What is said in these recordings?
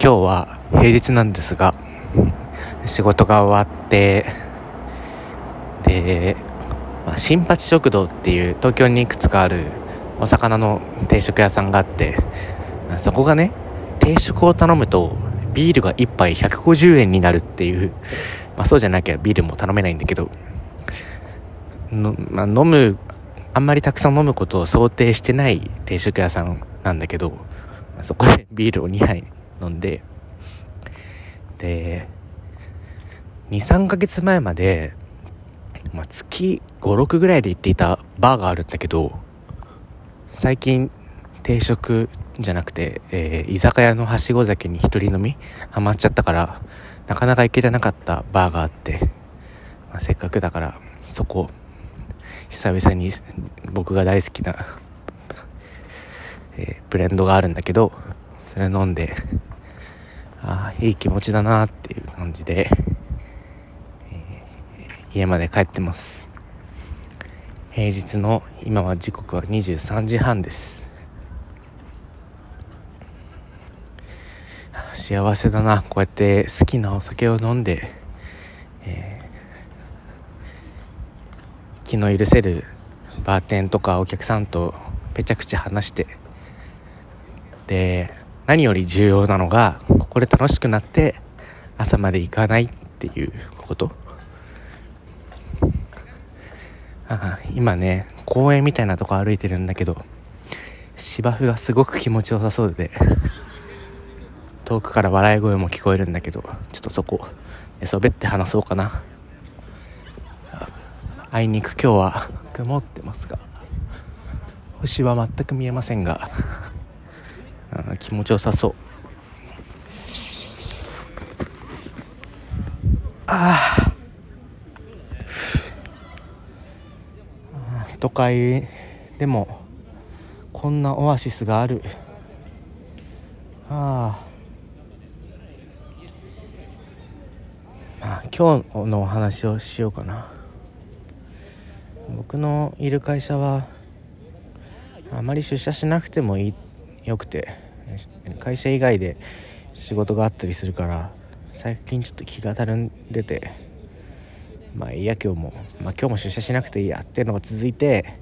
今日は平日なんですが仕事が終わってで、まあ、新八食堂っていう東京にいくつかあるお魚の定食屋さんがあってそこがね定食を頼むとビールが1杯150円になるっていう、まあ、そうじゃなきゃビールも頼めないんだけどの、まあ、飲むあんまりたくさん飲むことを想定してない定食屋さんなんだけどそこでビールを2杯飲んでで23ヶ月前まで、まあ、月56ぐらいで行っていたバーがあるんだけど最近定食じゃなくて、えー、居酒屋のはしご酒に一人飲みハマっちゃったからなかなか行けてなかったバーがあって、まあ、せっかくだからそこ久々に僕が大好きな、えー、ブレンドがあるんだけどそれ飲んでああいい気持ちだなっていう感じで、えー、家まで帰ってます。平日の今は時刻は23時半です。幸せだな。こうやって好きなお酒を飲んで、えー、気の許せるバーテンとかお客さんとぺちゃくちゃ話してで何より重要なのがここで楽しくなって朝まで行かないっていうこと。あ今ね公園みたいなとこ歩いてるんだけど芝生がすごく気持ちよさそうで遠くから笑い声も聞こえるんだけどちょっとそこ寝そべって話そうかな。あいにく今日は曇ってますが星は全く見えませんが気持ちよさそう。ああ都会でもこんなオアシスがある。ああまあ今日のお話をしようかな。僕のいる会社はあまり出社しなくてもいいよくて。会社以外で仕事があったりするから最近ちょっと気がたるんでてまあいいや今日も、まあ、今日も出社しなくていいやっていうのが続いて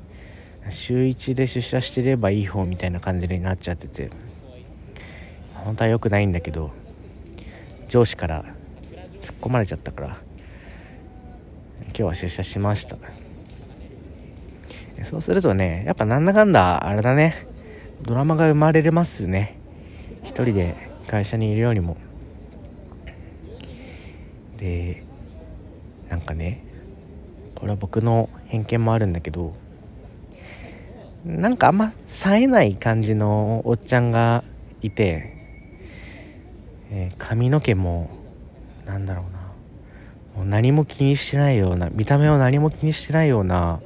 週1で出社してればいい方みたいな感じになっちゃってて本当は良くないんだけど上司から突っ込まれちゃったから今日は出社しました。そうするとねやっぱなんだかんだあれだね。ドラマが生まれれますね。一人で会社にいるよりも。でなんかねこれは僕の偏見もあるんだけどなんかあんま冴えない感じのおっちゃんがいて、えー、髪の毛もなんだろうなもう何も気にしてないような見た目は何も気にしてないような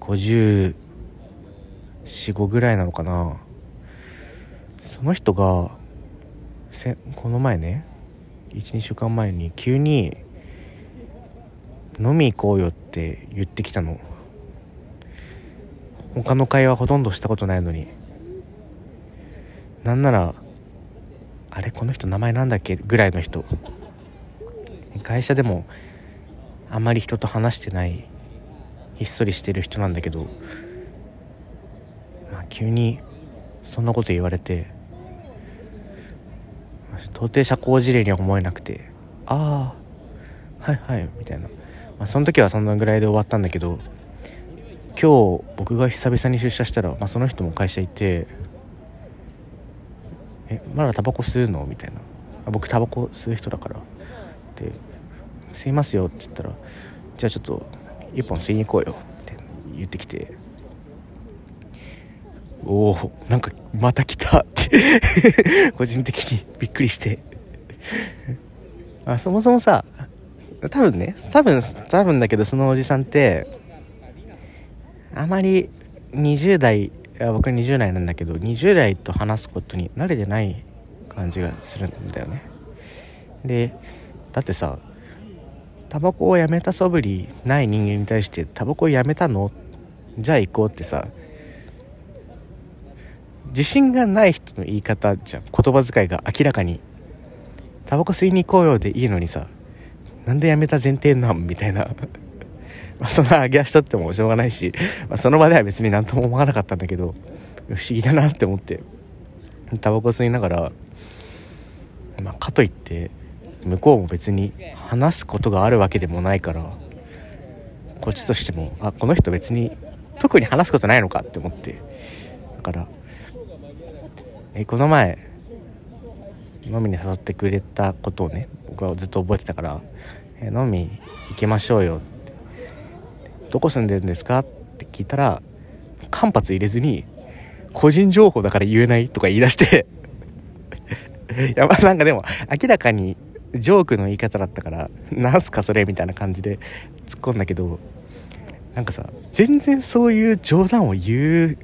545ぐらいなのかな。その人がこの前ね12週間前に急に「飲み行こうよ」って言ってきたの。他の会話ほとんどしたことないのに。なんならあれこの人名前なんだっけ？ぐらいの人。会社でもあんまり人と話してないひっそりしてる人なんだけど、まあ、急にそんなこと言われて到底社交辞令には思えなくて。ああはいはいみたいな、まあ、その時はそんなぐらいで終わったんだけど今日僕が久々に出社したら、まあ、その人も会社行って「えまだタバコ吸うの?」みたいな「僕タバコ吸う人だから」って「吸いますよ」って言ったら「じゃあちょっと一本吸いに行こうよ」って言ってきて。おおなんかまた来た。個人的にびっくりして。あそもそもさ多分ね多分多分だけどそのおじさんってあまり20代僕20代なんだけど20代と話すことに慣れてない感じがするんだよね。でだってさタバコをやめたそぶりない人間に対してタバコをやめたの？じゃあ行こうってさ自信がない人の言い方じゃん。言葉遣いが明らかにタバコ吸いに行こうよでいいのにさ。なんでやめた前提なん？みたいな。まあそんな揚げ足取ってもしょうがないし、まあ、その場では別に何とも思わなかったんだけど。不思議だなって思って。タバコ吸いながら、まあ、かといって向こうも別に話すことがあるわけでもないからこっちとしてもあこの人別に特に話すことないのかって思って。だからえこの前飲みに誘ってくれたことをね僕はずっと覚えてたから「え飲み行きましょうよ」って「どこ住んでるんですか?」って聞いたら間髪入れずに「個人情報だから言えない」とか言い出してい やまあなんかでも明らかにジョークの言い方だったから「なんすかそれ」みたいな感じで突っ込んだけどなんかさ全然そういう冗談を言う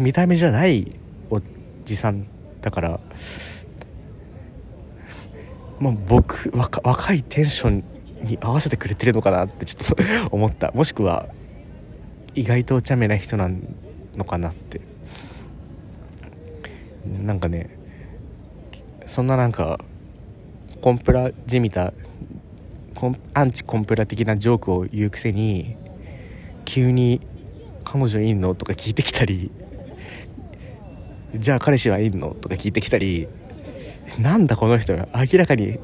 見た目じゃないおじさんだからもう僕若いテンションに合わせてくれてるのかなってちょっと 思ったもしくは意外とお茶目な人なのかなってなんかねそんななんかコンプラじみたアンチコンプラ的なジョークを言うくせに急に「彼女いんの?」とか聞いてきたり「じゃあ彼氏はいんの?」とか聞いてきたりなんだこの人明らかに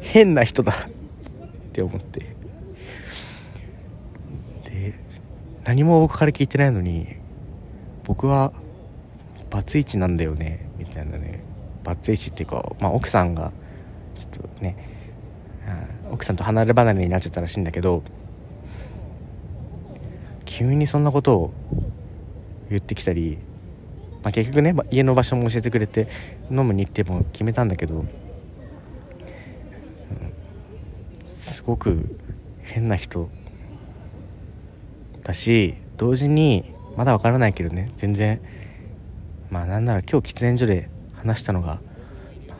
変な人だって思って。で何も僕から聞いてないのに僕はバツイチなんだよねみたいなね。バツイチっていうか、まあ、奥さんがちょっとね奥さんと離れ離れになっちゃったらしいんだけど急にそんなことを言ってきたりまあ、結局ね家の場所も教えてくれて飲む日程も決めたんだけど、うん、すごく変な人だし同時にまだわからないけどね全然まあなんなら今日喫煙所で話したのが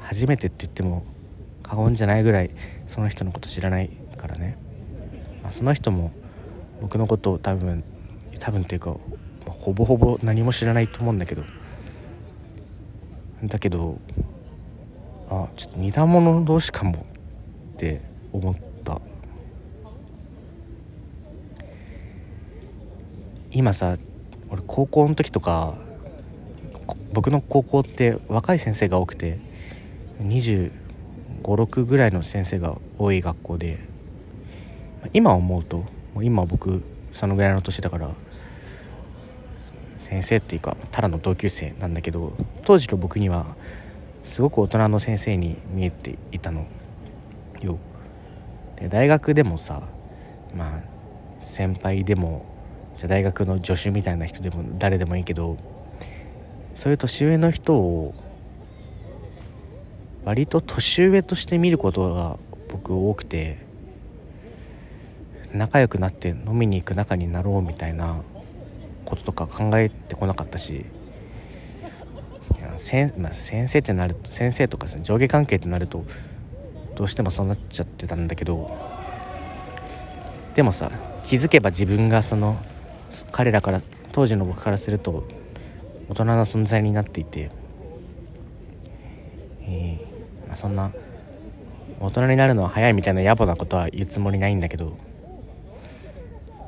初めてって言っても過言じゃないぐらいその人のこと知らないからね、まあ、その人も僕のことを多分多分っていうかほぼほぼ何も知らないと思うんだけど。だけどあちょっと似た者同士かもって思った。今さ俺高校の時とか僕の高校って若い先生が多くて2 5 6ぐらいの先生が多い学校で今思うと今僕そのぐらいの年だから先生っていうかただの同級生なんだけど当時の僕にはすごく大人の先生に見えていたの。よ。で大学でもさまあ先輩でもじゃ大学の助手みたいな人でも誰でもいいけどそういう年上の人を割と年上として見ることが僕多くて仲良くなって飲みに行く仲になろうみたいなこととか考えてこなかったし先,、まあ、先生ってなると先生とか上下関係ってなるとどうしてもそうなっちゃってたんだけどでもさ気づけば自分がその彼らから当時の僕からすると大人の存在になっていて、えーまあ、そんな大人になるのは早いみたいな野暮なことは言うつもりないんだけど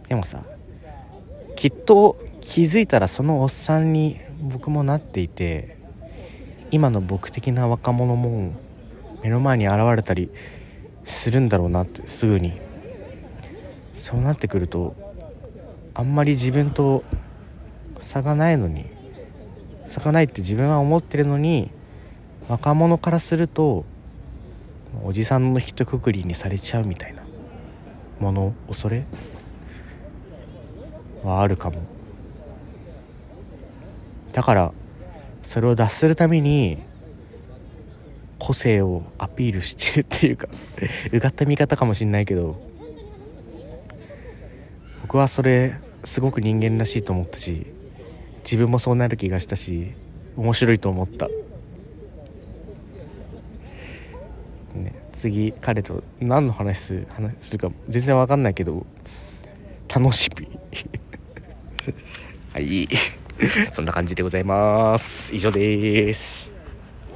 でもさきっと気づいたらそのおっさんに僕もなっていて今の僕的な若者も目の前に現れたりするんだろうなってすぐに。そうなってくるとあんまり自分と差がないのに差がないって自分は思ってるのに若者からするとおじさんの一括りにされちゃうみたいなもの恐れはあるかも。だからそれを脱するために個性をアピールしてるっていうか うがった見方かもしんないけど僕はそれすごく人間らしいと思ったし自分もそうなる気がしたし面白いと思った、ね、次彼と何の話す話するか全然わかんないけど楽しみ。はい。そんな感じでございます。以上です。